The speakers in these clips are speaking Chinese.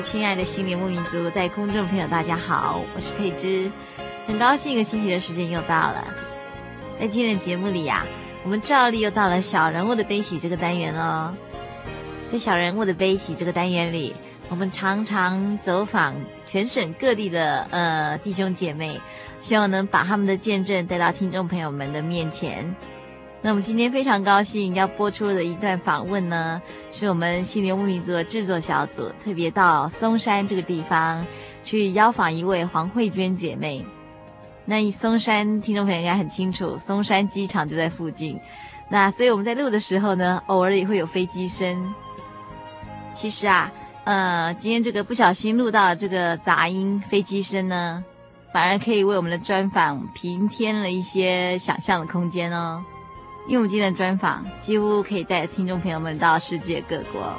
亲爱的心灵牧民族，在空中朋友，大家好，我是佩芝，很高兴一个星期的时间又到了。在今天的节目里呀、啊，我们照例又到了小人物的悲喜这个单元哦。在小人物的悲喜这个单元里，我们常常走访全省各地的呃弟兄姐妹，希望能把他们的见证带到听众朋友们的面前。那我们今天非常高兴要播出的一段访问呢，是我们心灵牧民族的制作小组特别到松山这个地方去邀访一位黄慧娟姐妹。那松山听众朋友应该很清楚，松山机场就在附近。那所以我们在录的时候呢，偶尔也会有飞机声。其实啊，呃，今天这个不小心录到这个杂音飞机声呢，反而可以为我们的专访平添了一些想象的空间哦。因为今天的专访几乎可以带着听众朋友们到世界各国，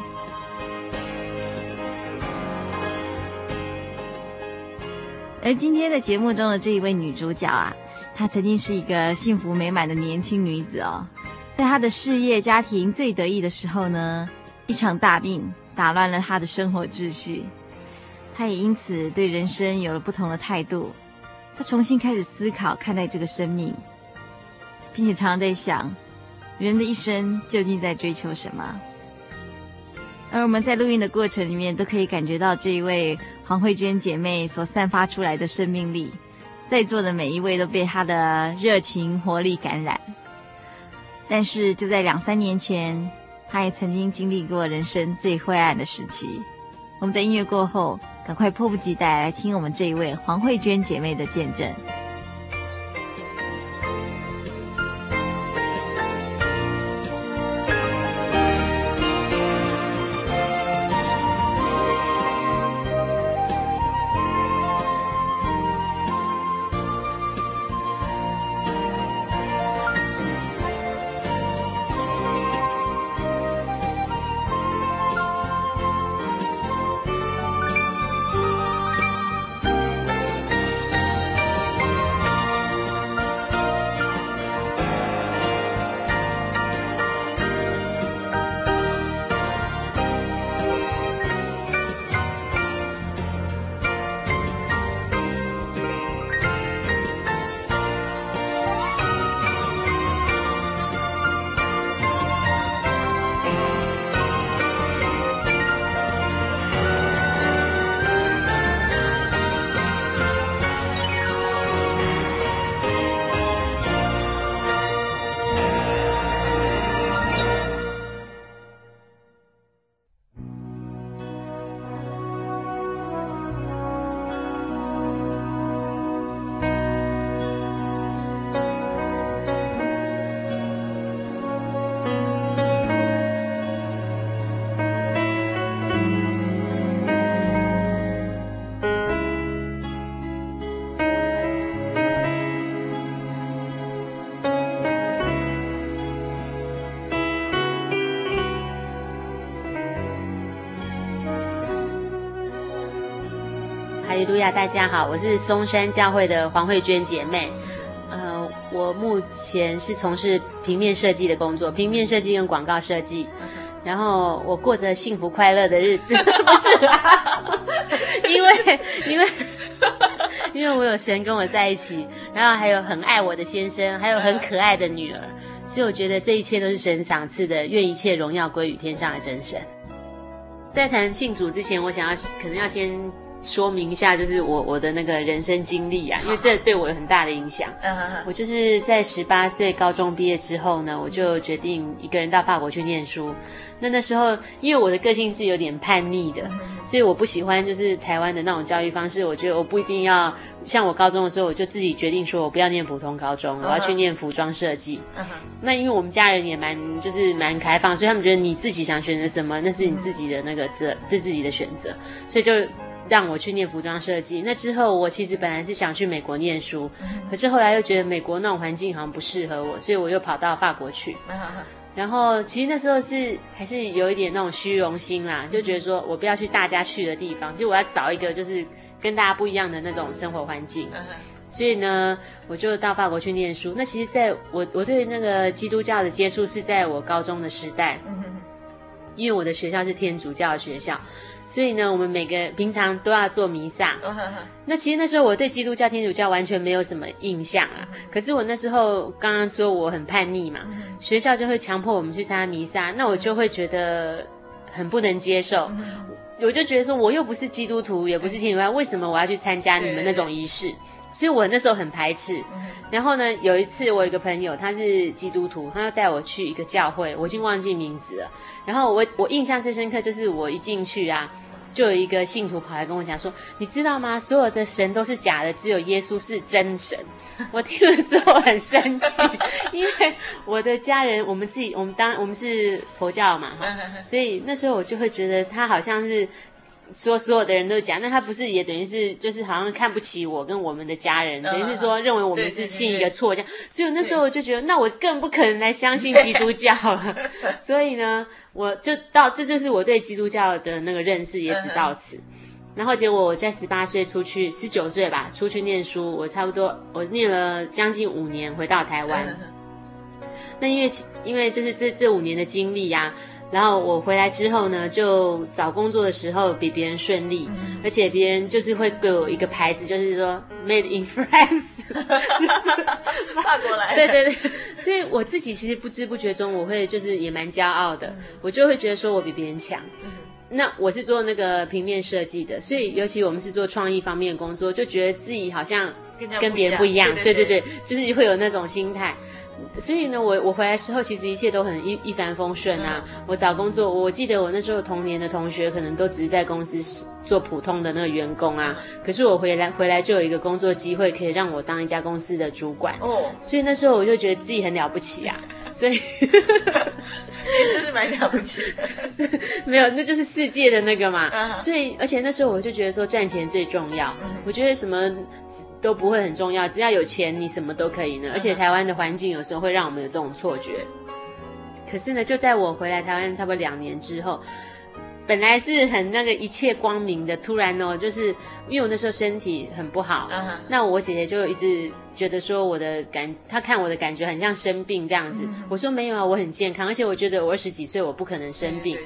而今天的节目中的这一位女主角啊，她曾经是一个幸福美满的年轻女子哦，在她的事业家庭最得意的时候呢，一场大病打乱了她的生活秩序，她也因此对人生有了不同的态度，她重新开始思考看待这个生命。并且常常在想，人的一生究竟在追求什么？而我们在录音的过程里面，都可以感觉到这一位黄慧娟姐妹所散发出来的生命力，在座的每一位都被她的热情活力感染。但是就在两三年前，她也曾经经历过人生最灰暗的时期。我们在音乐过后，赶快迫不及待来听我们这一位黄慧娟姐妹的见证。利路亚，大家好，我是松山教会的黄慧娟姐妹。呃，我目前是从事平面设计的工作，平面设计跟广告设计。然后我过着幸福快乐的日子，不是啦，因为因为 因为我有神跟我在一起，然后还有很爱我的先生，还有很可爱的女儿，所以我觉得这一切都是神赏赐的，愿一切荣耀归于天上的真神。在谈信主之前，我想要可能要先。说明一下，就是我我的那个人生经历啊，因为这对我有很大的影响。Uh. 我就是在十八岁高中毕业之后呢，我就决定一个人到法国去念书。那那时候，因为我的个性是有点叛逆的，uh. 所以我不喜欢就是台湾的那种教育方式。我觉得我不一定要像我高中的时候，我就自己决定说我不要念普通高中，uh. 我要去念服装设计。Uh. 那因为我们家人也蛮就是蛮开放，所以他们觉得你自己想选择什么，那是你自己的那个这是自己的选择，所以就。让我去念服装设计。那之后，我其实本来是想去美国念书，可是后来又觉得美国那种环境好像不适合我，所以我又跑到法国去。然后，其实那时候是还是有一点那种虚荣心啦，就觉得说我不要去大家去的地方，其实我要找一个就是跟大家不一样的那种生活环境。所以呢，我就到法国去念书。那其实在我我对那个基督教的接触是在我高中的时代，因为我的学校是天主教的学校。所以呢，我们每个平常都要做弥撒。那其实那时候我对基督教、天主教完全没有什么印象啊。可是我那时候刚刚说我很叛逆嘛，学校就会强迫我们去参加弥撒，那我就会觉得很不能接受。我就觉得说，我又不是基督徒，也不是天主教，为什么我要去参加你们那种仪式？所以我那时候很排斥。然后呢，有一次我有一个朋友，他是基督徒，他要带我去一个教会，我已经忘记名字了。然后我我印象最深刻就是我一进去啊，就有一个信徒跑来跟我讲说：“你知道吗？所有的神都是假的，只有耶稣是真神。”我听了之后很生气，因为我的家人，我们自己，我们当我们是佛教嘛，哈所以那时候我就会觉得他好像是。说所有的人都讲，那他不是也等于是就是好像看不起我跟我们的家人，等于是说认为我们是信一个错教，所以那时候我就觉得，那我更不可能来相信基督教了。所以呢，我就到这就是我对基督教的那个认识也只到此。然后结果我在十八岁出去，十九岁吧出去念书，我差不多我念了将近五年，回到台湾。那因为因为就是这这五年的经历呀。然后我回来之后呢，就找工作的时候比别人顺利，嗯、而且别人就是会给我一个牌子，就是说 Made in France，法国来 的。对对对，所以我自己其实不知不觉中，我会就是也蛮骄傲的，嗯、我就会觉得说我比别人强。嗯、那我是做那个平面设计的，所以尤其我们是做创意方面的工作，就觉得自己好像跟别人不一样。对对对，就是会有那种心态。所以呢，我我回来时候，其实一切都很一一帆风顺啊。我找工作，我记得我那时候同年的同学，可能都只是在公司做普通的那个员工啊。可是我回来回来就有一个工作机会，可以让我当一家公司的主管。哦，所以那时候我就觉得自己很了不起啊。所以。这是蛮了不起的，没有，那就是世界的那个嘛。Uh huh. 所以，而且那时候我就觉得说赚钱最重要。Uh huh. 我觉得什么都不会很重要，只要有钱，你什么都可以呢。Uh. 而且台湾的环境有时候会让我们有这种错觉。可是呢，就在我回来台湾差不多两年之后。本来是很那个一切光明的，突然哦，就是因为我那时候身体很不好，uh huh. 那我姐姐就一直觉得说我的感，她看我的感觉很像生病这样子。Uh. 我说没有啊，我很健康，而且我觉得我二十几岁，我不可能生病。Uh.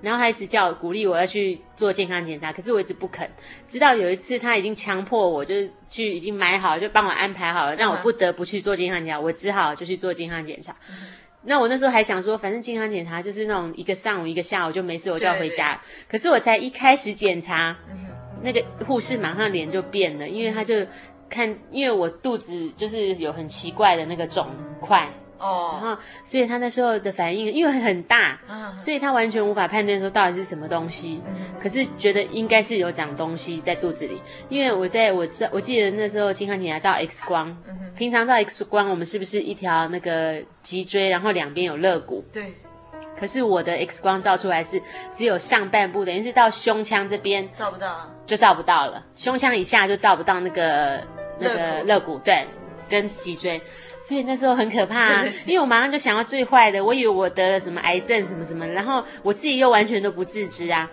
然后她一直叫鼓励我要去做健康检查，可是我一直不肯。直到有一次，她已经强迫我，就是去已经买好了，就帮我安排好了，让我不得不去做健康检查，uh. 我只好就去做健康检查。Uh. 那我那时候还想说，反正健康检查就是那种一个上午一个下午就没事，我就要回家。可是我才一开始检查，那个护士马上脸就变了，因为他就看，因为我肚子就是有很奇怪的那个肿块。哦，然后所以他那时候的反应，因为很大，所以他完全无法判断说到底是什么东西。可是觉得应该是有长东西在肚子里，因为我在我知我记得那时候健康检查照 X 光，平常照 X 光我们是不是一条那个脊椎，然后两边有肋骨？对。可是我的 X 光照出来是只有上半部，等于是到胸腔这边照不到，就照不到了。胸腔以下就照不到那个那个肋骨，对，跟脊椎。所以那时候很可怕啊，因为我马上就想到最坏的，我以为我得了什么癌症什么什么，然后我自己又完全都不自知啊。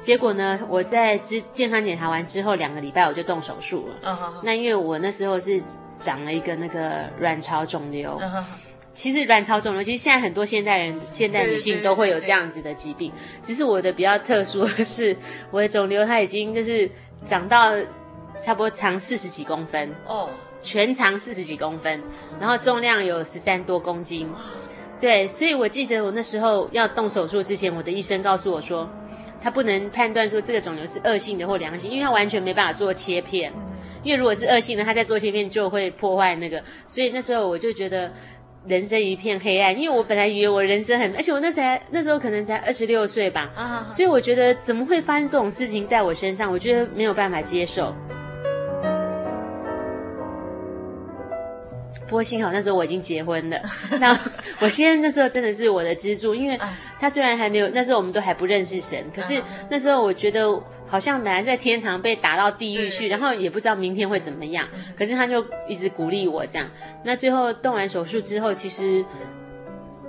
结果呢，我在之健康检查完之后两个礼拜我就动手术了。那因为我那时候是长了一个那个卵巢肿瘤。其实卵巢肿瘤，其实现在很多现代人、现代女性都会有这样子的疾病。只是我的比较特殊的是，我的肿瘤它已经就是长到差不多长四十几公分哦，全长四十几公分，然后重量有十三多公斤。对，所以我记得我那时候要动手术之前，我的医生告诉我说，他不能判断说这个肿瘤是恶性的或良性，因为他完全没办法做切片。因为如果是恶性的，他在做切片就会破坏那个。所以那时候我就觉得人生一片黑暗，因为我本来以为我人生很，而且我那才那时候可能才二十六岁吧，啊，所以我觉得怎么会发生这种事情在我身上？我觉得没有办法接受。过幸好那时候我已经结婚了，那我现在那时候真的是我的支柱，因为他虽然还没有，那时候我们都还不认识神，可是那时候我觉得好像本来在天堂被打到地狱去，然后也不知道明天会怎么样，可是他就一直鼓励我这样。那最后动完手术之后，其实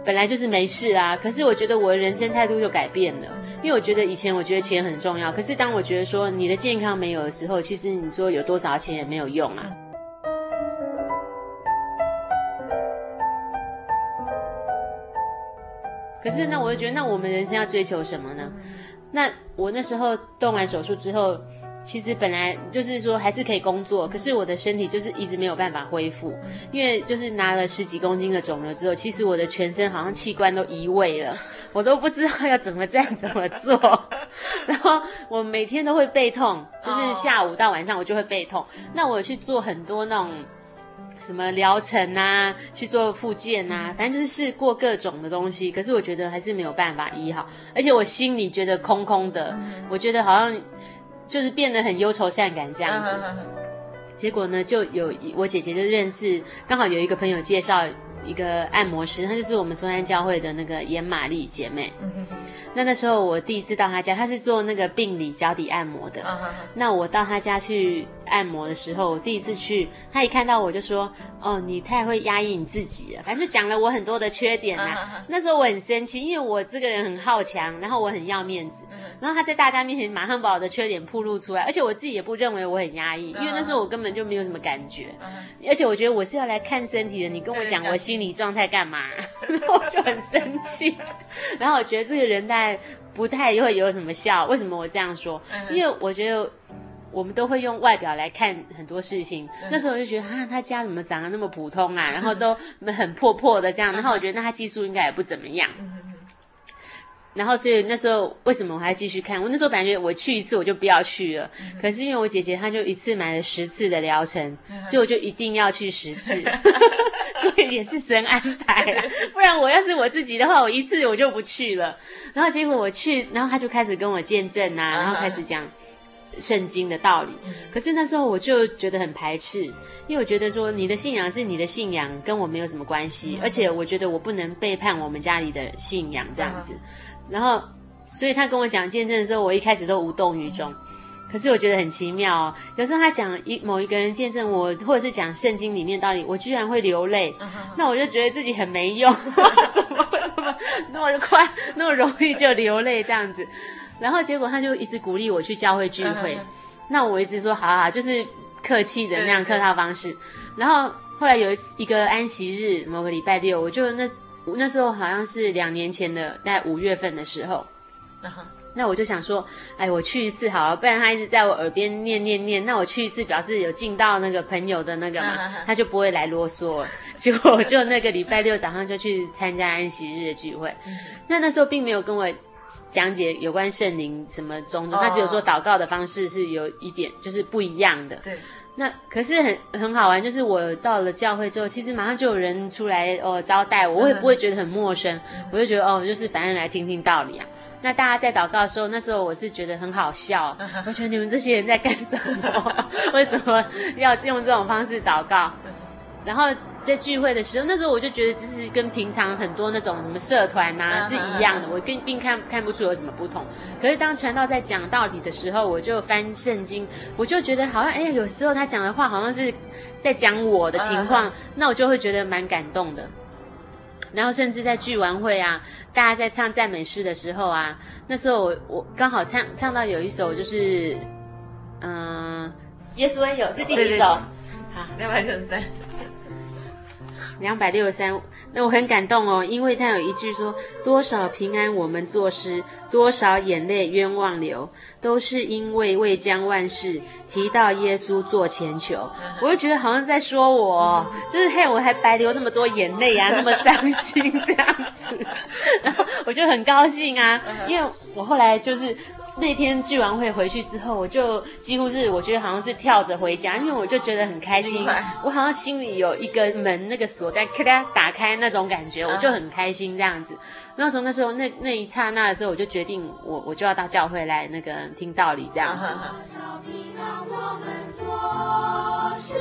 本来就是没事啊，可是我觉得我的人生态度就改变了，因为我觉得以前我觉得钱很重要，可是当我觉得说你的健康没有的时候，其实你说有多少钱也没有用啊。可是那我就觉得，那我们人生要追求什么呢？那我那时候动完手术之后，其实本来就是说还是可以工作，可是我的身体就是一直没有办法恢复，因为就是拿了十几公斤的肿瘤之后，其实我的全身好像器官都移位了，我都不知道要怎么站怎么做，然后我每天都会背痛，就是下午到晚上我就会背痛。那我去做很多那种。什么疗程啊，去做复健啊，反正就是试过各种的东西，可是我觉得还是没有办法医好，而且我心里觉得空空的，我觉得好像就是变得很忧愁善感这样子。结果呢，就有我姐姐就认识，刚好有一个朋友介绍一个按摩师，她就是我们松山教会的那个严玛丽姐妹。那那时候我第一次到他家，他是做那个病理脚底按摩的。那我到他家去按摩的时候，我第一次去，他一看到我就说：“哦，你太会压抑你自己了。”反正就讲了我很多的缺点啊。那时候我很生气，因为我这个人很好强，然后我很要面子。然后他在大家面前马上把我的缺点暴露出来，而且我自己也不认为我很压抑，因为那时候我根本就没有什么感觉。而且我觉得我是要来看身体的，你跟我讲我心理状态干嘛？然后我就很生气。然后我觉得这个人大概不太会有什么效。为什么我这样说？因为我觉得我们都会用外表来看很多事情。那时候我就觉得啊，他家怎么长得那么普通啊？然后都很破破的这样。然后我觉得那他技术应该也不怎么样。然后所以那时候为什么我还继续看？我那时候感觉我去一次我就不要去了。可是因为我姐姐她就一次买了十次的疗程，所以我就一定要去十次。所以也是神安排了，不然我要是我自己的话，我一次我就不去了。然后结果我去，然后他就开始跟我见证啊，然后开始讲圣经的道理。可是那时候我就觉得很排斥，因为我觉得说你的信仰是你的信仰，跟我没有什么关系。而且我觉得我不能背叛我们家里的信仰这样子。然后，所以他跟我讲见证的时候，我一开始都无动于衷。可是我觉得很奇妙哦，有时候他讲一某一个人见证我，或者是讲圣经里面道理，我居然会流泪，那我就觉得自己很没用，怎么会那么那么快那么容易就流泪这样子？然后结果他就一直鼓励我去教会聚会，那我一直说好好，就是客气的那样客套方式。然后后来有一次一个安息日，某个礼拜六，我就那那时候好像是两年前的，大概五月份的时候。那我就想说，哎，我去一次好了，不然他一直在我耳边念念念。那我去一次，表示有尽到那个朋友的那个嘛，他就不会来啰嗦了。结果我就那个礼拜六早上就去参加安息日的聚会。那那时候并没有跟我讲解有关圣灵什么种种，他只有说祷告的方式是有一点就是不一样的。对。那可是很很好玩，就是我到了教会之后，其实马上就有人出来哦招待我，我也不会觉得很陌生，我就觉得哦，就是反正来听听道理啊。那大家在祷告的时候，那时候我是觉得很好笑，我觉得你们这些人在干什么？为什么要用这种方式祷告？然后在聚会的时候，那时候我就觉得，其实跟平常很多那种什么社团啊是一样的，我跟并看看不出有什么不同。可是当传道在讲道理的时候，我就翻圣经，我就觉得好像，哎，有时候他讲的话好像是在讲我的情况，那我就会觉得蛮感动的。然后甚至在聚完会啊，大家在唱赞美诗的时候啊，那时候我我刚好唱唱到有一首就是，嗯、呃，耶稣恩友是第几首？好，两百六十三。两百六十三，那我很感动哦，因为他有一句说：多少平安我们作诗，多少眼泪冤枉流，都是因为未将万事提到耶稣做前求。我就觉得好像在说我，就是嘿，我还白流那么多眼泪啊，那么伤心这样子，然后我就很高兴啊，因为我后来就是。那天聚完会回去之后，我就几乎是我觉得好像是跳着回家，因为我就觉得很开心，我好像心里有一个门，那个锁在咔咔打开那种感觉，我就很开心这样子。然后从那时候那那一刹那的时候，我就决定我我就要到教会来那个听道理这样子。千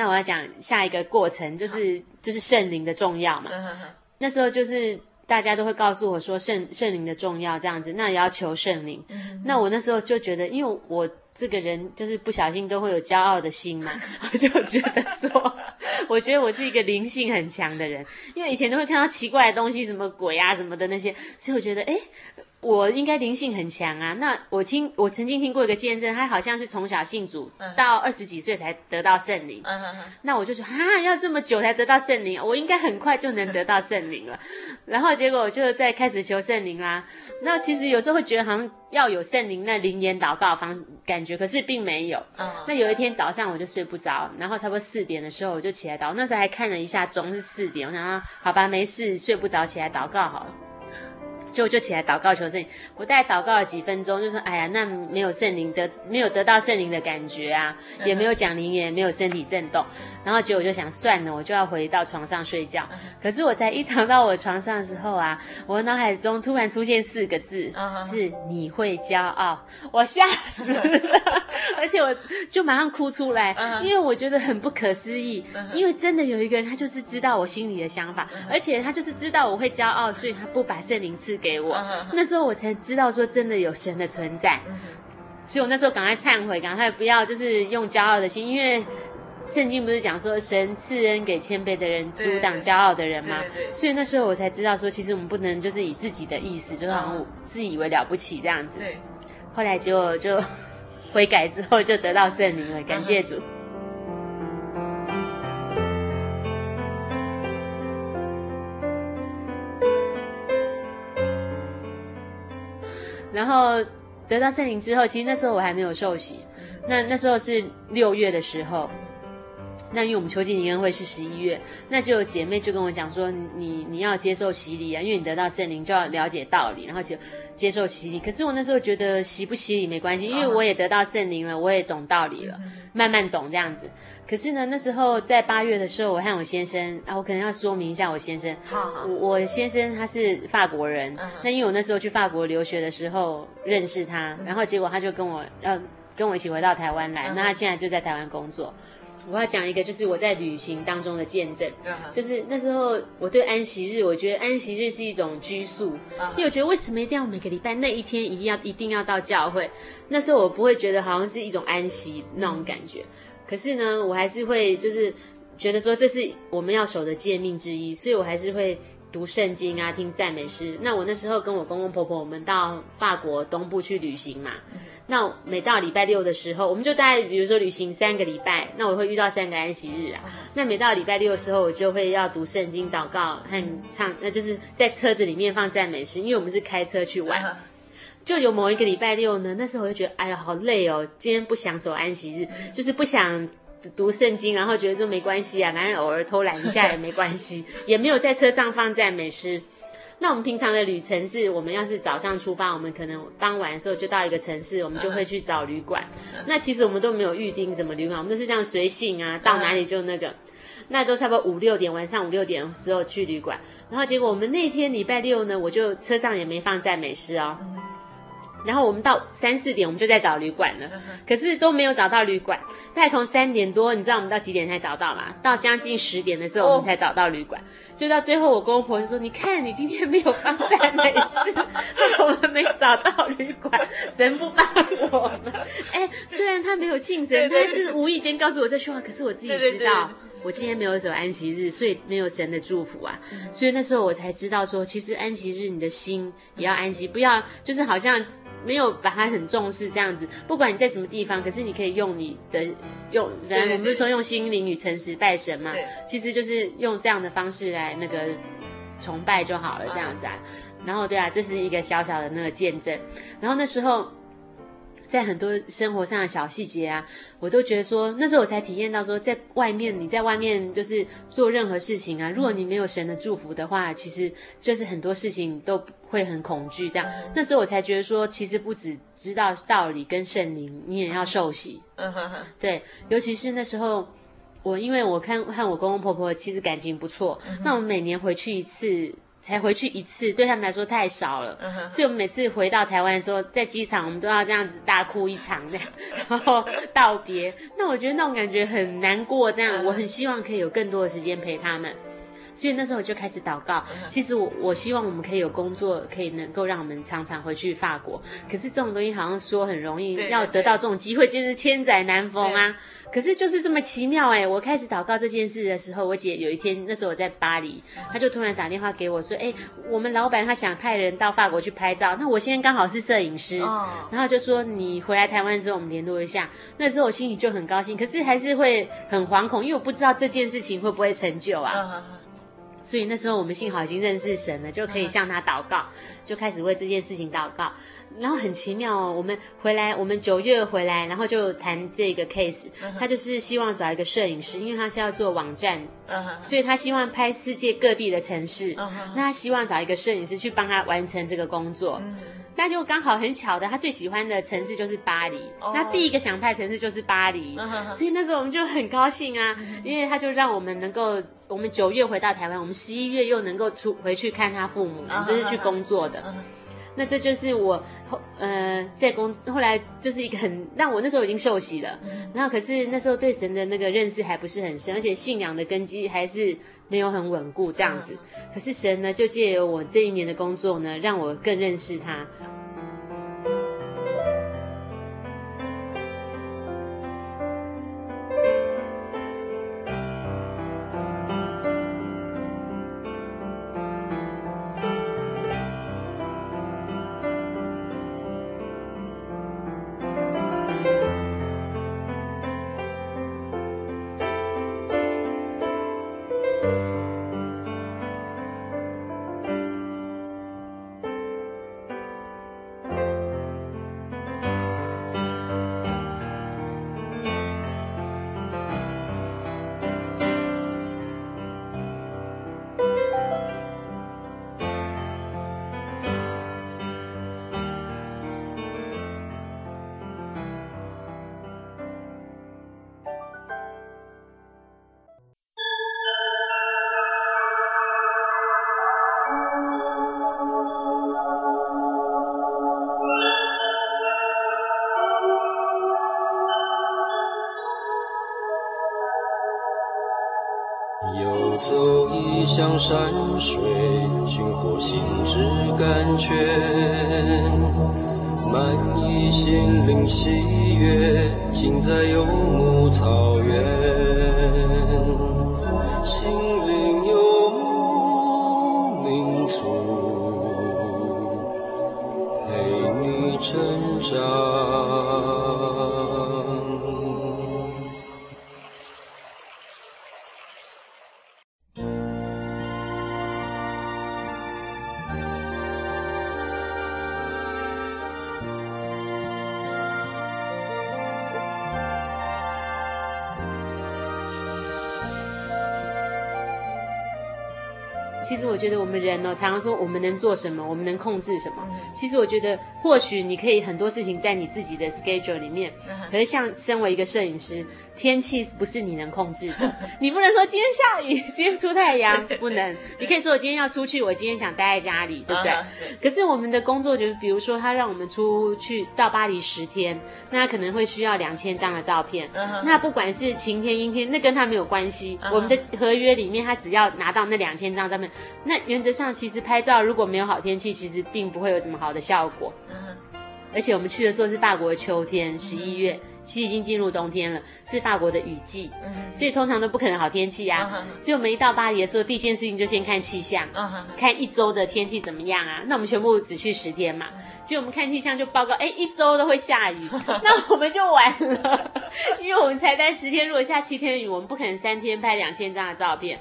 那我要讲下一个过程，就是就是圣灵的重要嘛。那时候就是大家都会告诉我说圣圣灵的重要这样子，那也要求圣灵。那我那时候就觉得，因为我这个人就是不小心都会有骄傲的心嘛，我就觉得说，我觉得我是一个灵性很强的人，因为以前都会看到奇怪的东西，什么鬼啊什么的那些，所以我觉得，诶我应该灵性很强啊！那我听我曾经听过一个见证，他好像是从小信主，到二十几岁才得到圣灵。Uh. 那我就说啊，要这么久才得到圣灵，我应该很快就能得到圣灵了。然后结果我就在开始求圣灵啦。那其实有时候会觉得好像要有圣灵那灵言祷告方感觉，可是并没有。Uh. 那有一天早上我就睡不着，然后差不多四点的时候我就起来祷，那时候还看了一下钟是四点，我想说好吧，没事，睡不着，起来祷告好了。就就起来祷告求圣灵，我大概祷告了几分钟，就说：“哎呀，那没有圣灵得，没有得到圣灵的感觉啊，也没有讲灵言，没有身体震动。”然后结果我就想算了，我就要回到床上睡觉。可是我才一躺到我床上的时候啊，我脑海中突然出现四个字，是“你会骄傲”，我吓死了，而且我就马上哭出来，因为我觉得很不可思议，因为真的有一个人，他就是知道我心里的想法，而且他就是知道我会骄傲，所以他不把圣灵赐给我。那时候我才知道说，真的有神的存在，所以我那时候赶快忏悔，赶快不要就是用骄傲的心，因为。圣经不是讲说神赐恩给谦卑的人，阻挡骄傲的人吗？所以那时候我才知道说，其实我们不能就是以自己的意思，就是好像自以为了不起这样子。对。后来结果就 悔改之后，就得到圣灵了，感谢主。然后得到圣灵之后，其实那时候我还没有受洗，那那时候是六月的时候。那因为我们秋季灵恩会是十一月，那就有姐妹就跟我讲说，你你要接受洗礼啊，因为你得到圣灵就要了解道理，然后就接受洗礼。可是我那时候觉得洗不洗礼没关系，因为我也得到圣灵了，我也懂道理了，慢慢懂这样子。可是呢，那时候在八月的时候，我和我先生啊，我可能要说明一下我先生。好好我，我先生他是法国人，嗯、那因为我那时候去法国留学的时候认识他，然后结果他就跟我要跟我一起回到台湾来，嗯、那他现在就在台湾工作。我要讲一个，就是我在旅行当中的见证，就是那时候我对安息日，我觉得安息日是一种拘束，因为我觉得为什么一定要每个礼拜那一天一定要一定要到教会？那时候我不会觉得好像是一种安息那种感觉，可是呢，我还是会就是觉得说这是我们要守的诫命之一，所以我还是会。读圣经啊，听赞美诗。那我那时候跟我公公婆婆，我们到法国东部去旅行嘛。那每到礼拜六的时候，我们就大概比如说旅行三个礼拜，那我会遇到三个安息日啊。那每到礼拜六的时候，我就会要读圣经、祷告和唱，那就是在车子里面放赞美诗，因为我们是开车去玩。就有某一个礼拜六呢，那时候我就觉得，哎呀，好累哦，今天不想守安息日，就是不想。读圣经，然后觉得说没关系啊，反正偶尔偷懒一下也没关系，也没有在车上放赞美诗。那我们平常的旅程是，我们要是早上出发，我们可能傍晚的时候就到一个城市，我们就会去找旅馆。那其实我们都没有预定什么旅馆，我们都是这样随性啊，到哪里就那个。那都差不多五六点，晚上五六点的时候去旅馆。然后结果我们那天礼拜六呢，我就车上也没放赞美诗哦。然后我们到三四点，我们就在找旅馆了，可是都没有找到旅馆。大概从三点多，你知道我们到几点才找到吗？到将近十点的时候，我们才找到旅馆。就到最后，我公公婆婆就说：“你看，你今天没有放赞美事，我们没找到旅馆，神不帮我们。”哎，虽然他没有信神，但是无意间告诉我这句话，可是我自己知道。我今天没有守安息日，所以没有神的祝福啊。所以那时候我才知道说，其实安息日你的心也要安息，不要就是好像没有把它很重视这样子。不管你在什么地方，可是你可以用你的用，然后我们不是说用心灵与诚实拜神嘛？其实就是用这样的方式来那个崇拜就好了，这样子啊。然后对啊，这是一个小小的那个见证。然后那时候。在很多生活上的小细节啊，我都觉得说，那时候我才体验到说，在外面你在外面就是做任何事情啊，如果你没有神的祝福的话，其实就是很多事情都会很恐惧。这样，那时候我才觉得说，其实不只知道道理跟圣灵，你也要受洗。嗯哼哼。对，尤其是那时候，我因为我看和我公公婆婆其实感情不错，那我们每年回去一次。才回去一次，对他们来说太少了，uh huh. 所以我们每次回到台湾的时候，在机场我们都要这样子大哭一场，这样，然后道别。那我觉得那种感觉很难过，这样，uh. 我很希望可以有更多的时间陪他们。所以那时候我就开始祷告。其实我我希望我们可以有工作，可以能够让我们常常回去法国。可是这种东西好像说很容易，要得到这种机会，真是千载难逢啊。可是就是这么奇妙哎！我开始祷告这件事的时候，我姐有一天，那时候我在巴黎，她就突然打电话给我说：“哎，我们老板他想派人到法国去拍照，那我现在刚好是摄影师，然后就说你回来台湾之后我们联络一下。”那时候我心里就很高兴，可是还是会很惶恐，因为我不知道这件事情会不会成就啊。所以那时候我们幸好已经认识神了，就可以向他祷告，就开始为这件事情祷告。然后很奇妙哦，我们回来，我们九月回来，然后就谈这个 case。他就是希望找一个摄影师，因为他是要做网站，所以他希望拍世界各地的城市。那他希望找一个摄影师去帮他完成这个工作。那就刚好很巧的，他最喜欢的城市就是巴黎。那第一个想拍城市就是巴黎，所以那时候我们就很高兴啊，因为他就让我们能够。我们九月回到台湾，我们十一月又能够出回去看他父母，就是去工作的。那这就是我后呃在工后来就是一个很让我那时候已经受洗了，然后可是那时候对神的那个认识还不是很深，而且信仰的根基还是没有很稳固这样子。可是神呢，就借由我这一年的工作呢，让我更认识他。牧民族，陪你成长。其实我觉得我们人呢、哦，常常说我们能做什么，我们能控制什么。其实我觉得，或许你可以很多事情在你自己的 schedule 里面。可是像身为一个摄影师，天气不是你能控制的。你不能说今天下雨，今天出太阳，不能。你可以说我今天要出去，我今天想待在家里，对不对？可是我们的工作就是，比如说他让我们出去到巴黎十天，那可能会需要两千张的照片。那不管是晴天阴天，那跟他没有关系。我们的合约里面，他只要拿到那两千张照片。那原则上，其实拍照如果没有好天气，其实并不会有什么好的效果。而且我们去的时候是法国的秋天，十一月，其实已经进入冬天了，是法国的雨季，嗯所以通常都不可能好天气啊。就我们一到巴黎的时候，第一件事情就先看气象，看一周的天气怎么样啊？那我们全部只去十天嘛，就我们看气象就报告，哎，一周都会下雨，那我们就完了，因为我们才待十天，如果下七天的雨，我们不可能三天拍两千张的照片。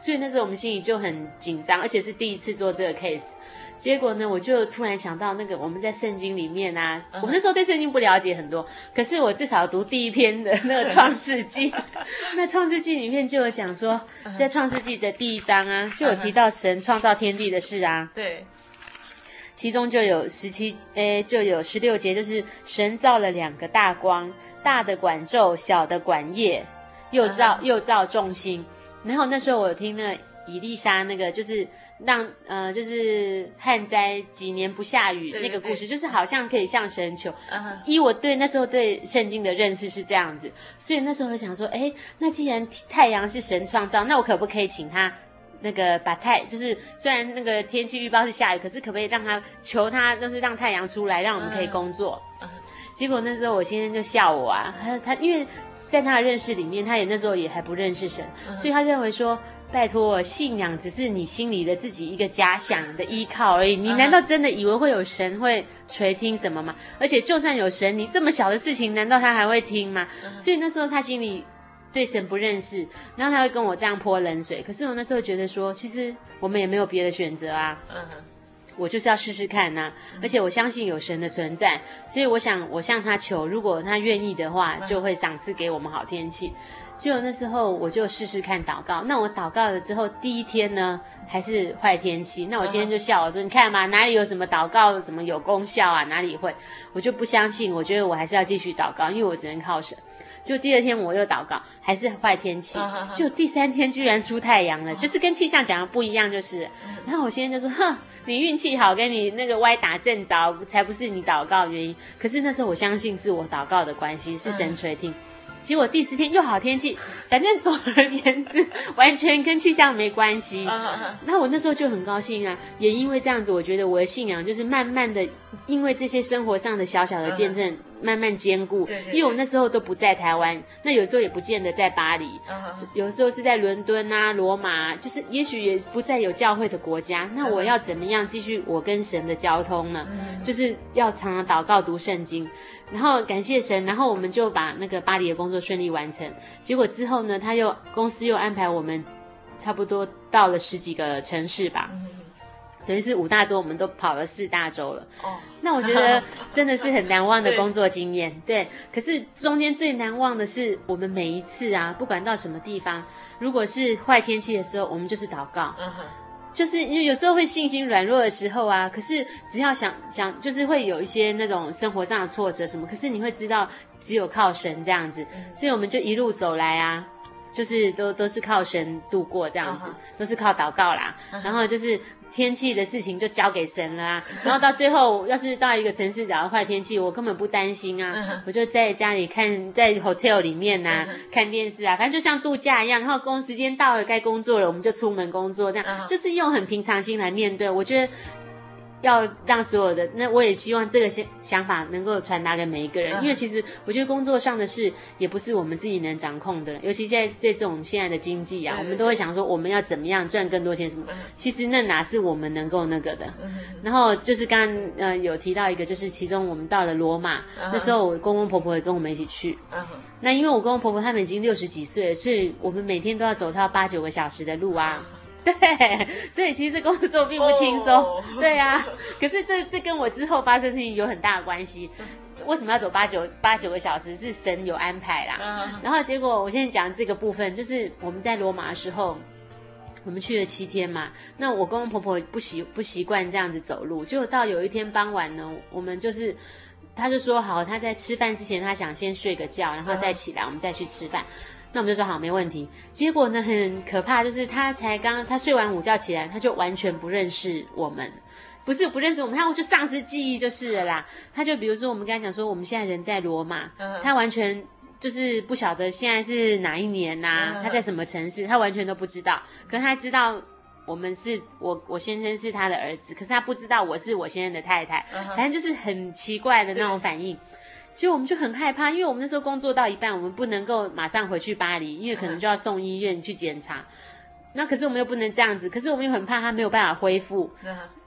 所以那时候我们心里就很紧张，而且是第一次做这个 case。结果呢，我就突然想到那个我们在圣经里面啊，我们那时候对圣经不了解很多，可是我至少读第一篇的那个创世纪，那创世纪里面就有讲说，在创世纪的第一章啊，就有提到神创造天地的事啊。对，其中就有十七，诶，就有十六节，就是神造了两个大光，大的管昼，小的管夜，又造又造众星。然后那时候我听了伊丽莎那个，就是让呃，就是旱灾几年不下雨那个故事，就是好像可以向神求。依我对那时候对圣经的认识是这样子，所以那时候我想说，哎，那既然太阳是神创造，那我可不可以请他那个把太，就是虽然那个天气预报是下雨，可是可不可以让他求他，就是让太阳出来，让我们可以工作？结果那时候我先生就笑我啊，还有他因为。在他的认识里面，他也那时候也还不认识神，所以他认为说，拜托，信仰只是你心里的自己一个假想的依靠而已。你难道真的以为会有神会垂听什么吗？而且就算有神，你这么小的事情，难道他还会听吗？所以那时候他心里对神不认识，然后他会跟我这样泼冷水。可是我那时候觉得说，其实我们也没有别的选择啊。我就是要试试看呐、啊，而且我相信有神的存在，所以我想我向他求，如果他愿意的话，就会赏赐给我们好天气。结果那时候我就试试看祷告，那我祷告了之后，第一天呢还是坏天气，那我今天就笑我说，你看嘛，哪里有什么祷告什么有功效啊？哪里会？我就不相信，我觉得我还是要继续祷告，因为我只能靠神。就第二天我又祷告，还是坏天气。就第三天居然出太阳了，就是跟气象讲的不一样，就是。然后我现在就说，哼，你运气好，跟你那个歪打正着，才不是你祷告的原因。可是那时候我相信是我祷告的关系，是神垂听。结果第四天又好天气，反正总而言之，完全跟气象没关系。那我那时候就很高兴啊，也因为这样子，我觉得我的信仰就是慢慢的，因为这些生活上的小小的见证。慢慢坚固，因为我那时候都不在台湾，那有时候也不见得在巴黎，有时候是在伦敦啊、罗马，就是也许也不在有教会的国家。那我要怎么样继续我跟神的交通呢？就是要常常祷告、读圣经，然后感谢神，然后我们就把那个巴黎的工作顺利完成。结果之后呢，他又公司又安排我们，差不多到了十几个城市吧。等于是五大洲，我们都跑了四大洲了。哦，那我觉得真的是很难忘的工作经验。对，可是中间最难忘的是，我们每一次啊，不管到什么地方，如果是坏天气的时候，我们就是祷告。就是有时候会信心软弱的时候啊，可是只要想想，就是会有一些那种生活上的挫折什么，可是你会知道只有靠神这样子，所以我们就一路走来啊。就是都都是靠神度过这样子，uh huh. 都是靠祷告啦。Uh huh. 然后就是天气的事情就交给神啦、啊。然后到最后，要是到一个城市假如坏天气，我根本不担心啊，uh. 我就在家里看，在 hotel 里面呐、啊，uh. 看电视啊，反正就像度假一样。然后工时间到了，该工作了，我们就出门工作，这样、uh. 就是用很平常心来面对。我觉得。要让所有的，那我也希望这个想想法能够传达给每一个人，因为其实我觉得工作上的事也不是我们自己能掌控的，尤其现在这种现在的经济啊，我们都会想说我们要怎么样赚更多钱什么，其实那哪是我们能够那个的。然后就是刚刚呃有提到一个，就是其中我们到了罗马，那时候我公公婆婆也跟我们一起去，那因为我公公婆婆他们已经六十几岁了，所以我们每天都要走到八九个小时的路啊。对，所以其实这工作并不轻松。Oh. 对啊，可是这这跟我之后发生事情有很大的关系。为什么要走八九八九个小时？是神有安排啦。Uh. 然后结果我现在讲这个部分，就是我们在罗马的时候，我们去了七天嘛。那我公公婆婆不习不习惯这样子走路，结果到有一天傍晚呢，我们就是他就说好，他在吃饭之前，他想先睡个觉，然后再起来，uh. 我们再去吃饭。那我们就说好，没问题。结果呢，很可怕，就是他才刚他睡完午觉起来，他就完全不认识我们，不是不认识我们，他就丧失记忆就是了啦。他就比如说，我们跟他讲说，我们现在人在罗马，他完全就是不晓得现在是哪一年呐，他在什么城市，他完全都不知道。可是他知道我们是我我先生是他的儿子，可是他不知道我是我先生的太太，反正就是很奇怪的那种反应。其实我们就很害怕，因为我们那时候工作到一半，我们不能够马上回去巴黎，因为可能就要送医院去检查。那可是我们又不能这样子，可是我们又很怕他没有办法恢复，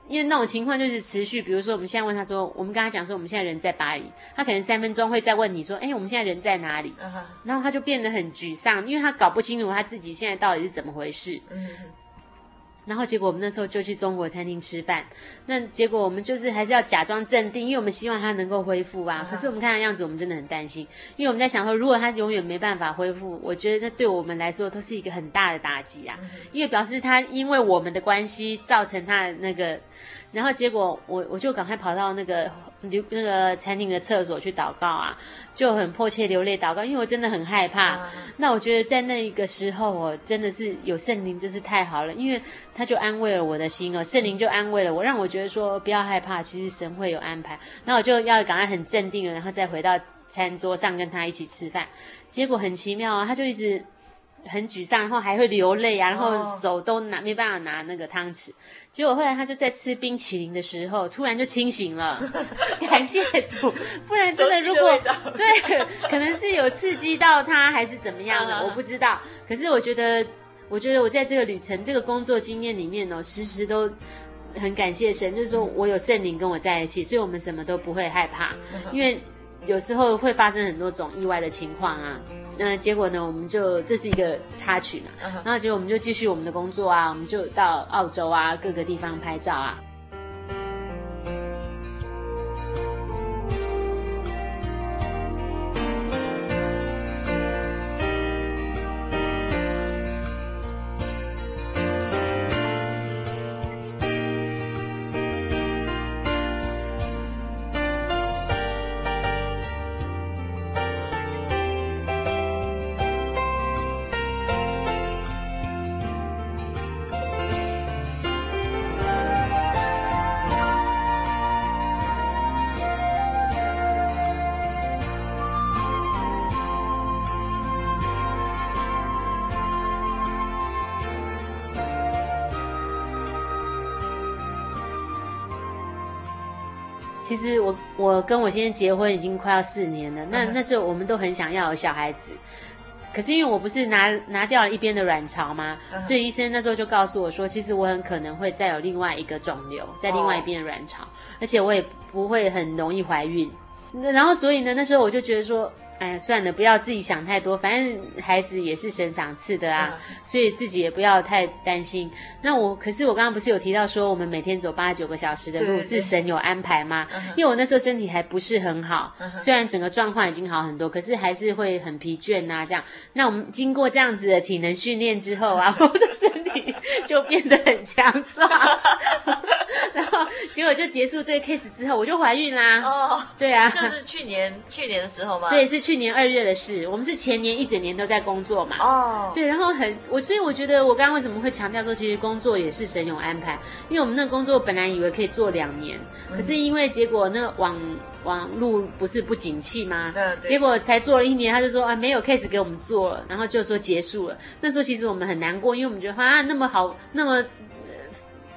因为那种情况就是持续。比如说，我们现在问他说，我们跟他讲说，我们现在人在巴黎，他可能三分钟会再问你说，哎，我们现在人在哪里？然后他就变得很沮丧，因为他搞不清楚他自己现在到底是怎么回事。然后结果我们那时候就去中国餐厅吃饭，那结果我们就是还是要假装镇定，因为我们希望他能够恢复啊。可是我们看他样子，我们真的很担心，因为我们在想说，如果他永远没办法恢复，我觉得那对我们来说都是一个很大的打击啊，因为表示他因为我们的关系造成他的那个。然后结果我我就赶快跑到那个那个餐厅的厕所去祷告啊，就很迫切流泪祷告，因为我真的很害怕。啊、那我觉得在那一个时候，我真的是有圣灵，就是太好了，因为他就安慰了我的心哦，圣灵就安慰了我，让我觉得说不要害怕，其实神会有安排。那我就要赶快很镇定了，然后再回到餐桌上跟他一起吃饭。结果很奇妙啊，他就一直。很沮丧，然后还会流泪啊，然后手都拿没办法拿那个汤匙。结果后来他就在吃冰淇淋的时候，突然就清醒了。感谢主，不然真的如果对，可能是有刺激到他，还是怎么样的，我不知道。可是我觉得，我觉得我在这个旅程、这个工作经验里面呢，时时都很感谢神，就是说我有圣灵跟我在一起，所以我们什么都不会害怕，因为有时候会发生很多种意外的情况啊。那结果呢？我们就这是一个插曲嘛，然后结果我们就继续我们的工作啊，我们就到澳洲啊，各个地方拍照啊。其实我我跟我先生结婚已经快要四年了，那那时候我们都很想要有小孩子，可是因为我不是拿拿掉了一边的卵巢吗？所以医生那时候就告诉我说，其实我很可能会再有另外一个肿瘤在另外一边的卵巢，而且我也不会很容易怀孕。然后所以呢，那时候我就觉得说。哎，算了，不要自己想太多，反正孩子也是神赏赐的啊，嗯、所以自己也不要太担心。那我，可是我刚刚不是有提到说，我们每天走八九个小时的路是神有安排吗？因为我那时候身体还不是很好，嗯、虽然整个状况已经好很多，可是还是会很疲倦啊。这样，那我们经过这样子的体能训练之后啊，我的身体就变得很强壮。然后结果就结束这个 case 之后，我就怀孕啦。哦，对啊，就是去年去年的时候吗？所以是去年二月的事。我们是前年一整年都在工作嘛。哦，对，然后很我，所以我觉得我刚刚为什么会强调说，其实工作也是神勇安排，因为我们那个工作本来以为可以做两年，可是因为结果那个网网路不是不景气吗？对对结果才做了一年，他就说啊没有 case 给我们做了，然后就说结束了。那时候其实我们很难过，因为我们觉得啊那么好那么。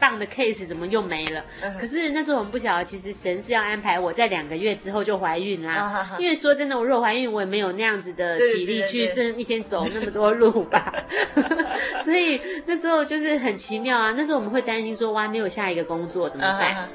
棒的 case 怎么又没了？可是那时候我们不晓得，其实神是要安排我在两个月之后就怀孕啦。因为说真的，我若怀孕，我也没有那样子的体力去这一天走那么多路吧。所以那时候就是很奇妙啊。那时候我们会担心说，哇，没有下一个工作怎么办？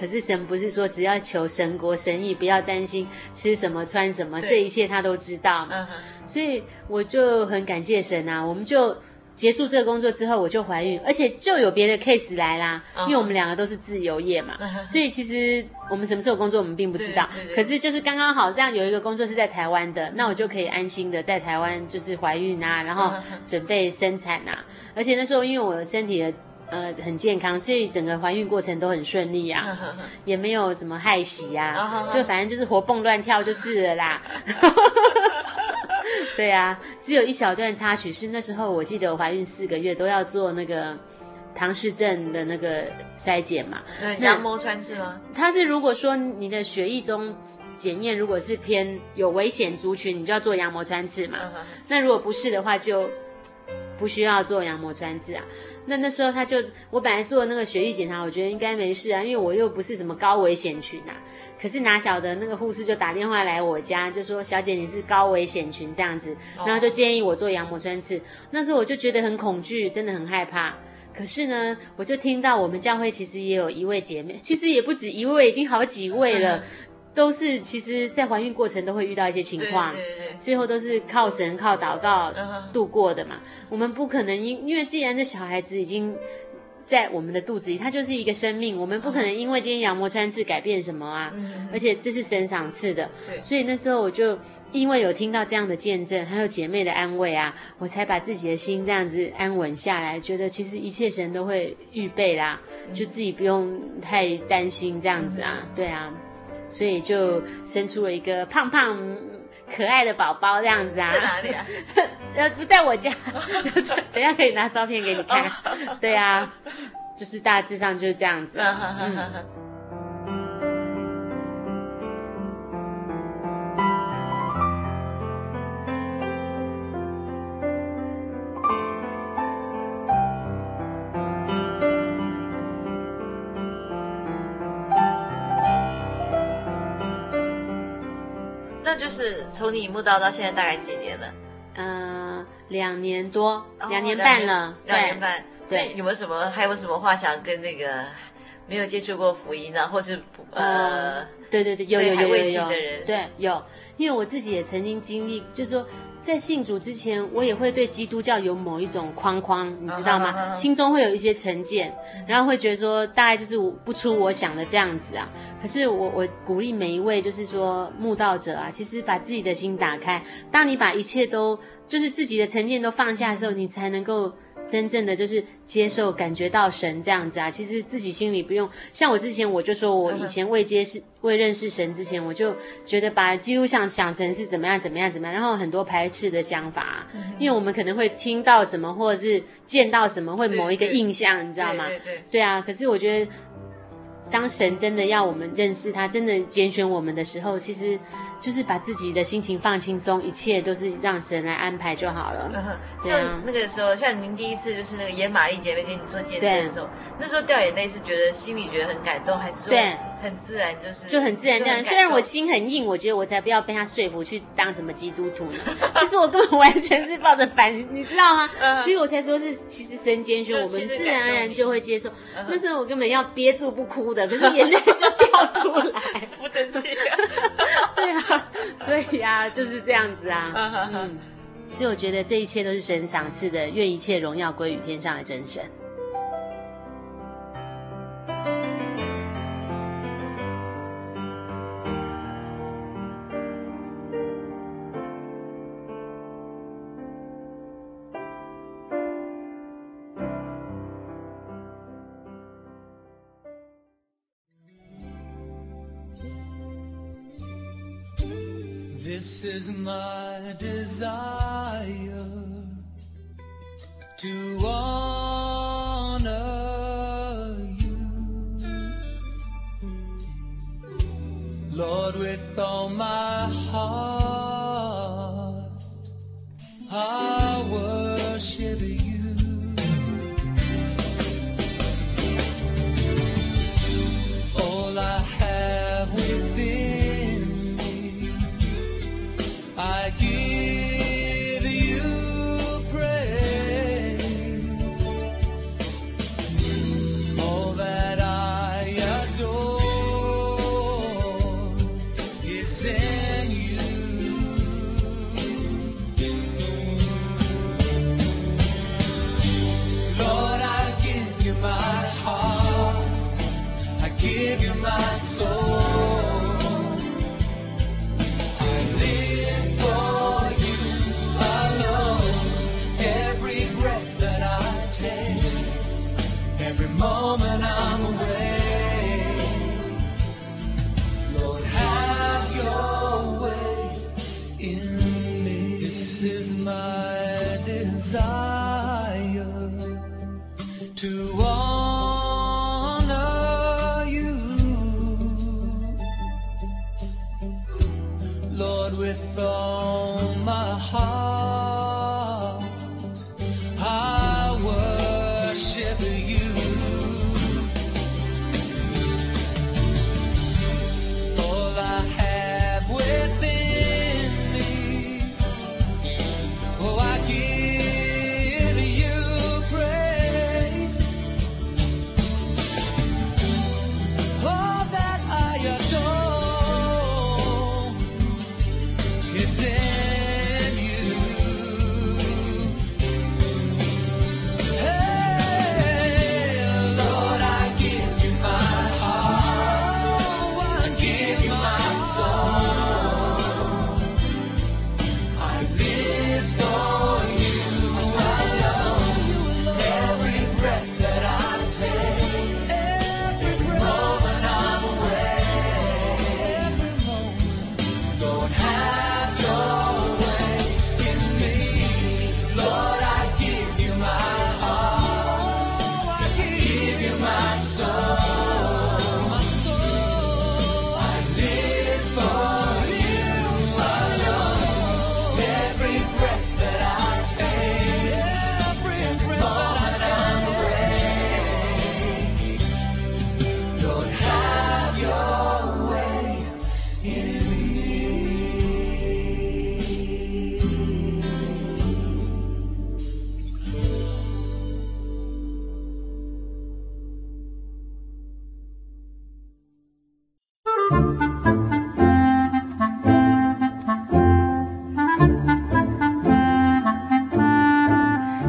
可是神不是说只要求神国神意，不要担心吃什么穿什么，这一切他都知道嘛。所以我就很感谢神啊，我们就。结束这个工作之后，我就怀孕，而且就有别的 case 来啦。Uh. 因为我们两个都是自由业嘛，uh. 所以其实我们什么时候工作我们并不知道。可是就是刚刚好这样有一个工作是在台湾的，那我就可以安心的在台湾就是怀孕啊，然后准备生产啊。Uh. 而且那时候因为我的身体的呃很健康，所以整个怀孕过程都很顺利啊，uh. 也没有什么害喜啊，uh. 就反正就是活蹦乱跳就是了啦。对啊，只有一小段插曲是那时候，我记得我怀孕四个月都要做那个唐氏症的那个筛检嘛。嗯，羊膜穿刺吗？它是如果说你的血液中检验如果是偏有危险族群，你就要做羊膜穿刺嘛。Uh. 那如果不是的话，就不需要做羊膜穿刺啊。那那时候他就，我本来做那个血液检查，我觉得应该没事啊，因为我又不是什么高危险群啊。可是哪晓得那个护士就打电话来我家，就说小姐你是高危险群这样子，然后就建议我做羊膜穿刺。那时候我就觉得很恐惧，真的很害怕。可是呢，我就听到我们教会其实也有一位姐妹，其实也不止一位，已经好几位了。都是其实，在怀孕过程都会遇到一些情况，对对对，最后都是靠神靠祷告度过的嘛。Uh -huh. 我们不可能因因为既然这小孩子已经在我们的肚子里，他就是一个生命，我们不可能因为今天羊膜穿刺改变什么啊。Uh -huh. 而且这是神赏赐的，所以那时候我就因为有听到这样的见证，还有姐妹的安慰啊，我才把自己的心这样子安稳下来，觉得其实一切神都会预备啦，就自己不用太担心这样子啊，uh. 对啊。所以就生出了一个胖胖可爱的宝宝这样子啊？在哪里啊？呃，不在我家，等一下可以拿照片给你看。对啊，就是大致上就是这样子。嗯就是从你慕道到现在大概几年了？嗯、呃，两年多，两年半了。两年半。对，有没有什么？还有什么话想跟那个没有接触过福音呢，或是呃，对对对，有有有有有，对有，因为我自己也曾经经历，就是说。在信主之前，我也会对基督教有某一种框框，你知道吗？Uh uh. 心中会有一些成见，然后会觉得说，大概就是不出我想的这样子啊。可是我我鼓励每一位，就是说慕道者啊，其实把自己的心打开，当你把一切都就是自己的成见都放下的时候，你才能够。真正的就是接受、感觉到神这样子啊，其实自己心里不用像我之前，我就说我以前未接是、未认识神之前，我就觉得把基督像想成是怎么样、怎么样、怎么样，然后很多排斥的想法，因为我们可能会听到什么，或者是见到什么，会某一个印象，你知道吗？对对对，对啊。可是我觉得，当神真的要我们认识他，真的拣选我们的时候，其实。就是把自己的心情放轻松，一切都是让神来安排就好了。就、嗯啊、那个时候，像您第一次就是那个演玛丽姐妹跟你做见证的时候，那时候掉眼泪是觉得心里觉得很感动，还是说很自然就是就很自然这样？虽然我心很硬，我觉得我才不要被他说服去当什么基督徒呢。其实我根本完全是抱着反，你知道吗？所以我才说是其实神拣选我们，自然而然就会接受。那时候我根本要憋住不哭的，可是眼泪就掉出来，不争气。对啊。所以啊，就是这样子啊，嗯，所以我觉得这一切都是神赏赐的，愿一切荣耀归于天上的真神。Desire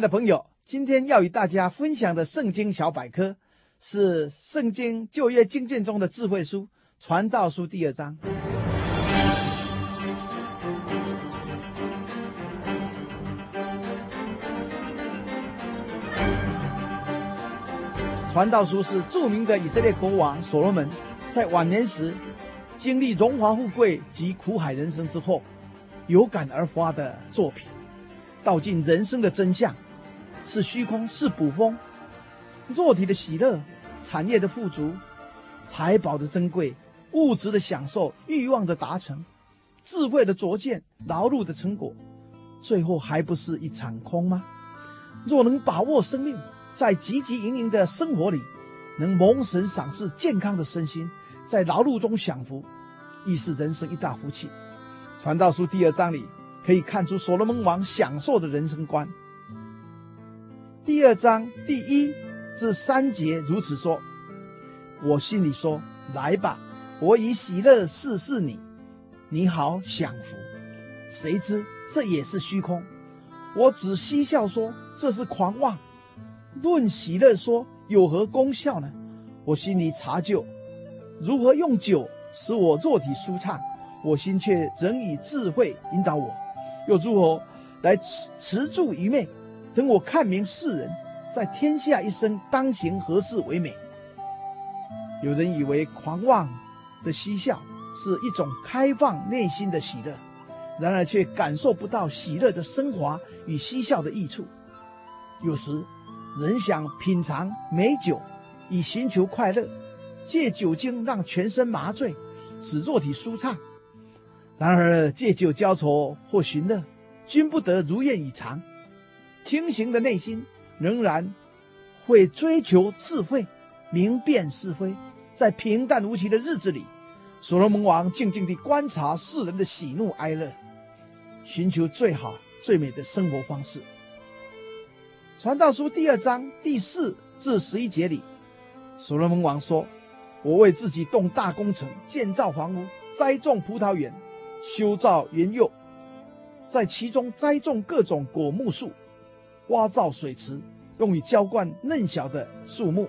的朋友，今天要与大家分享的圣经小百科是《圣经旧约经卷》中的智慧书《传道书》第二章。《传道书》是著名的以色列国王所罗门在晚年时经历荣华富贵及苦海人生之后，有感而发的作品。道尽人生的真相，是虚空，是捕风；肉体的喜乐，产业的富足，财宝的珍贵，物质的享受，欲望的达成，智慧的卓见，劳碌的成果，最后还不是一场空吗？若能把握生命，在汲汲营营的生活里，能蒙神赏赐健康的身心，在劳碌中享福，亦是人生一大福气。传道书第二章里。可以看出所罗门王享受的人生观。第二章第一至三节如此说：“我心里说，来吧，我以喜乐试试你，你好享福。谁知这也是虚空。我只嬉笑说这是狂妄。论喜乐说有何功效呢？我心里查究，如何用酒使我肉体舒畅，我心却仍以智慧引导我，又如何来持持住愚昧，等我看明世人，在天下一生当行何事为美？有人以为狂妄的嬉笑是一种开放内心的喜乐。然而却感受不到喜乐的升华与嬉笑的益处。有时，人想品尝美酒，以寻求快乐，借酒精让全身麻醉，使肉体舒畅。然而，借酒浇愁或寻乐，均不得如愿以偿。清醒的内心仍然会追求智慧，明辨是非。在平淡无奇的日子里，所罗门王静静地观察世人的喜怒哀乐。寻求最好最美的生活方式。传道书第二章第四至十一节里，所罗门王说：“我为自己动大工程，建造房屋，栽种葡萄园，修造园囿，在其中栽种各种果木树，挖造水池，用以浇灌嫩小的树木。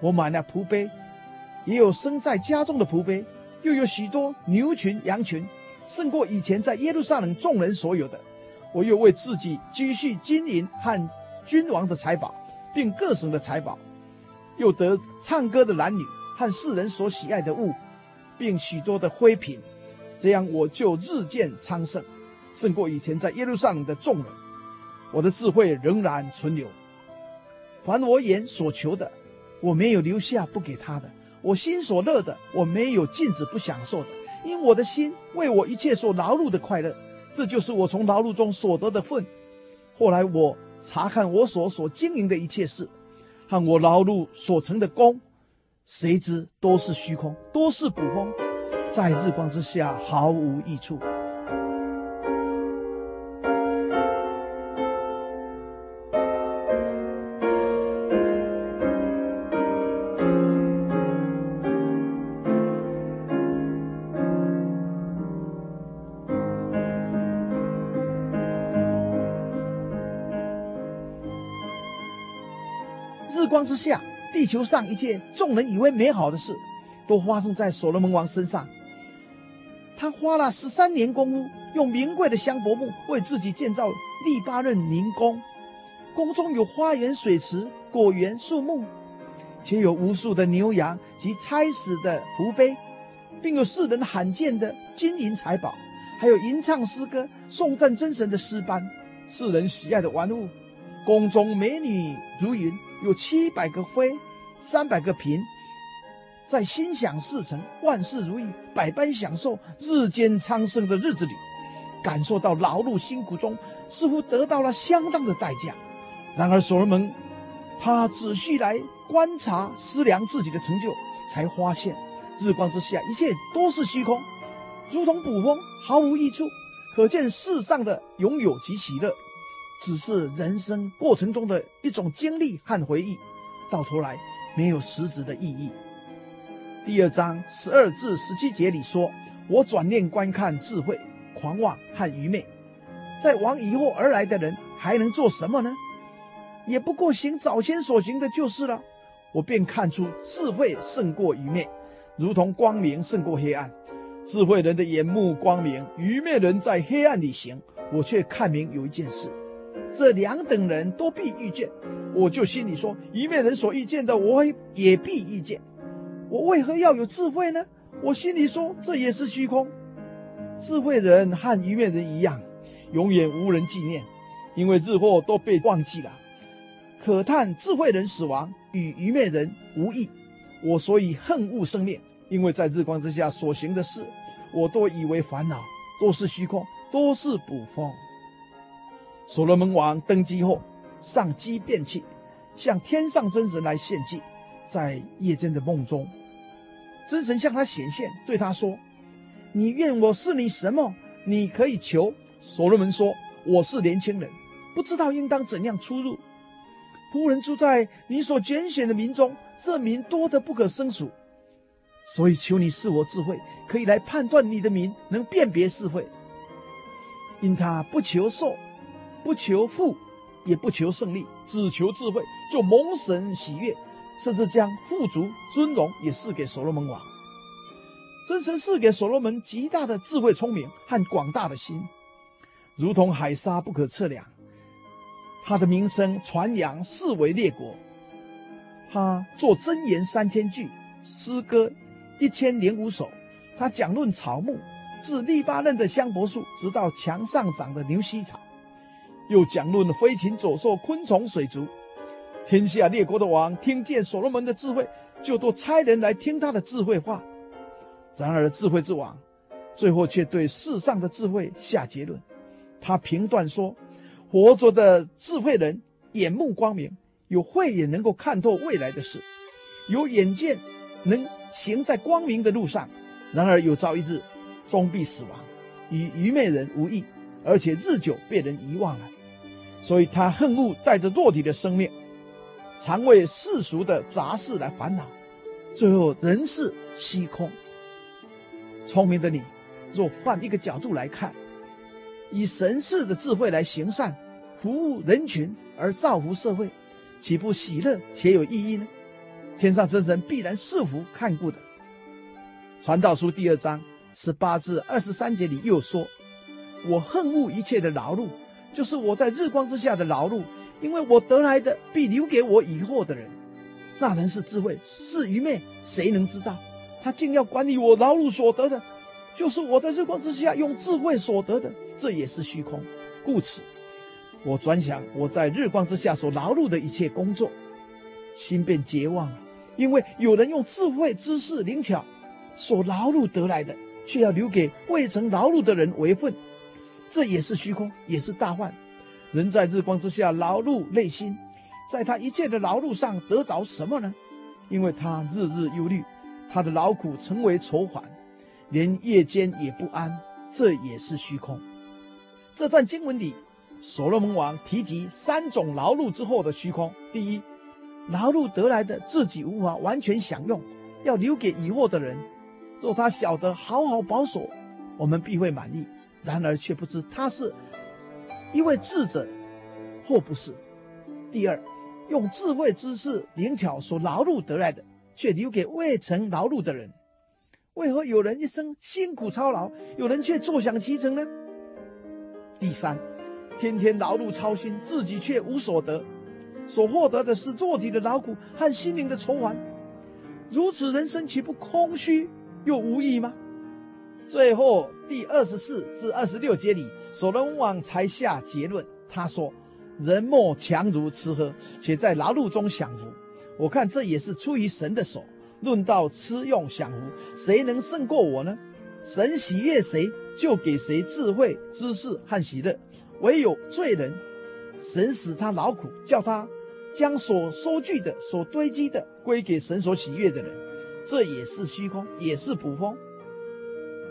我买了仆婢，也有生在家中的仆婢，又有许多牛群羊群。”胜过以前在耶路撒冷众人所有的，我又为自己积蓄金银和君王的财宝，并各省的财宝，又得唱歌的男女和世人所喜爱的物，并许多的灰品，这样我就日渐昌盛，胜过以前在耶路撒冷的众人。我的智慧仍然存留，凡我眼所求的，我没有留下不给他的；我心所乐的，我没有禁止不享受的。因我的心为我一切所劳碌的快乐，这就是我从劳碌中所得的分。后来我查看我所所经营的一切事，和我劳碌所成的功，谁知都是虚空，都是捕风，在日光之下毫无益处。光之下，地球上一切众人以为美好的事，都发生在所罗门王身上。他花了十三年功夫，用名贵的香柏木为自己建造利巴嫩宁宫，宫中有花园、水池、果园、树木，且有无数的牛羊及差使的仆婢，并有世人罕见的金银财宝，还有吟唱诗歌、颂赞真神的诗班，世人喜爱的玩物。宫中美女如云。有七百个妃，三百个贫，在心想事成、万事如意、百般享受、日间昌盛的日子里，感受到劳碌辛苦中似乎得到了相当的代价。然而所罗门，他仔细来观察思量自己的成就，才发现日光之下一切都是虚空，如同捕风，毫无益处。可见世上的拥有及喜乐。只是人生过程中的一种经历和回忆，到头来没有实质的意义。第二章十二至十七节里说：“我转念观看智慧、狂妄和愚昧，在往以后而来的人还能做什么呢？也不过行早先所行的就是了。我便看出智慧胜过愚昧，如同光明胜过黑暗。智慧人的眼目光明，愚昧人在黑暗里行。我却看明有一件事。”这两等人都必遇见，我就心里说：愚昧人所遇见的，我也必遇见。我为何要有智慧呢？我心里说：这也是虚空。智慧人和愚昧人一样，永远无人纪念，因为日祸都被忘记了。可叹智慧人死亡与愚昧人无异。我所以恨恶生灭，因为在日光之下所行的事，我都以为烦恼，都是虚空，都是捕风。所罗门王登基后，上基变去，向天上真神来献祭。在夜间的梦中，真神向他显现，对他说：“你愿我是你什么？你可以求。”所罗门说：“我是年轻人，不知道应当怎样出入。仆人住在你所拣选的民中，这民多得不可胜数。所以求你赐我智慧，可以来判断你的名，能辨别是非。因他不求寿，不求富，也不求胜利，只求智慧，就蒙神喜悦，甚至将富足尊荣也赐给所罗门王。真神赐给所罗门极大的智慧、聪明和广大的心，如同海沙不可测量。他的名声传扬四围列国。他作箴言三千句，诗歌一千零五首。他讲论草木，自利巴嫩的香柏树，直到墙上长的牛膝草，又讲论飞禽走兽、昆虫水族。天下列国的王听见所罗门的智慧，就都差人来听他的智慧话。然而，智慧之王最后却对世上的智慧下结论。他评断说：“活着的智慧人眼目光明，有慧眼能够看透未来的事，有眼见能行在光明的路上。然而有朝一日终必死亡，与愚昧人无异，而且日久被人遗忘了。所以他恨恶带着肉体的生命，常为世俗的杂事来烦恼，最后人是虚空。”聪明的你，若换一个角度来看，以神似的智慧来行善，服务人群而造福社会，岂不喜乐且有意义呢？天上真神必然赐福看顾的。传道书第二章十八至二十三节里又说：“我恨恶一切的劳碌，就是我在日光之下的劳碌，因为我得来的必留给我以后的人。那人是智慧，是愚昧，谁能知道？”他竟要管理我劳碌所得的，就是我在日光之下用智慧所得的，这也是虚空。故此，我转想我在日光之下所劳碌的一切工作，心便绝望了。因为有人用智慧、知识、灵巧所劳碌得来的，却要留给未曾劳碌的人为分，这也是虚空，也是大患。人在日光之下劳碌累心，在他一切的劳碌上得着什么呢？因为他日日忧虑。他的劳苦成为愁烦，连夜间也不安，这也是虚空。这段经文里，所罗门王提及三种劳碌之后的虚空：第一，劳碌得来的自己无法完全享用，要留给以后的人。若他晓得好好保守，我们必会满意；然而却不知他是一位智者，或不是。第二，用智慧、知识、灵巧所劳碌得来的。却留给未曾劳碌的人，为何有人一生辛苦操劳，有人却坐享其成呢？第三，天天劳碌操心，自己却无所得，所获得的是肉体的劳苦和心灵的愁烦，如此人生岂不空虚又无益吗？最后第二十四至二十六节里，所罗门王才下结论，他说：“人莫强如吃喝，且在劳碌中享福。”我看这也是出于神的手。论到吃用享福，谁能胜过我呢？神喜悦谁，就给谁智慧、知识和喜乐。唯有罪人，神使他劳苦，叫他将所收据的、所堆积的归给神所喜悦的人。这也是虚空，也是捕风。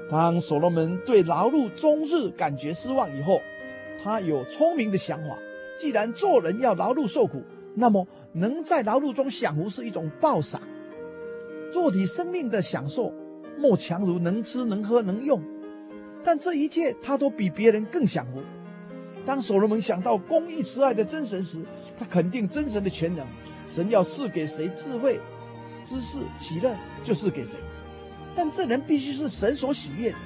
当所罗门对劳碌终日感觉失望以后，他有聪明的想法。既然做人要劳碌受苦，那么，能在劳碌中享福是一种报赏。肉体生命的享受，莫强如能吃能喝能用。但这一切，他都比别人更享福。当所罗门想到公义慈爱的真神时，他肯定真神的全能。神要赐给谁智慧、知识、喜乐，就赐给谁。但这人必须是神所喜悦的。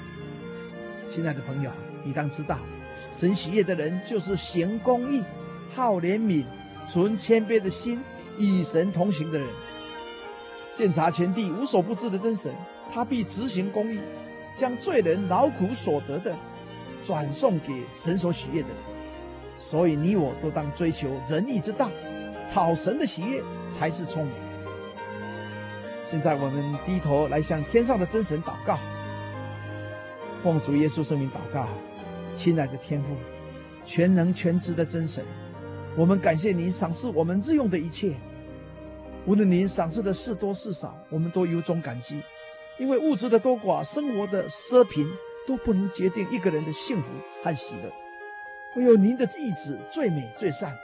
亲爱的朋友，你当知道，神喜悦的人就是行公义、好怜悯。存谦卑的心，与神同行的人，鉴察全地无所不知的真神，他必执行公义，将罪人劳苦所得的转送给神所喜悦的人。所以你我都当追求仁义之道，讨神的喜悦才是聪明。现在我们低头来向天上的真神祷告，奉主耶稣圣名祷告，亲爱的天父，全能全知的真神。我们感谢您赏赐我们日用的一切，无论您赏赐的是多是少，我们都由衷感激。因为物质的多寡、生活的奢贫都不能决定一个人的幸福和喜乐，唯有您的意志最美最善。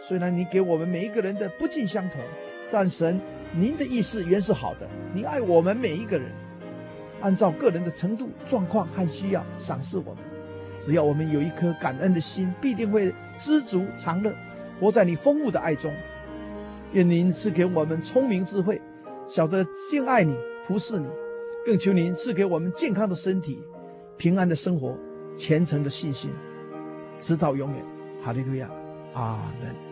虽然你给我们每一个人的不尽相同，但神您的意思原是好的，您爱我们每一个人，按照个人的程度、状况和需要赏赐我们。只要我们有一颗感恩的心，必定会知足常乐，活在你丰富的爱中。愿您赐给我们聪明智慧，晓得敬爱你、服侍你。更求您赐给我们健康的身体、平安的生活、虔诚的信心，直到永远。哈利路亚，阿门。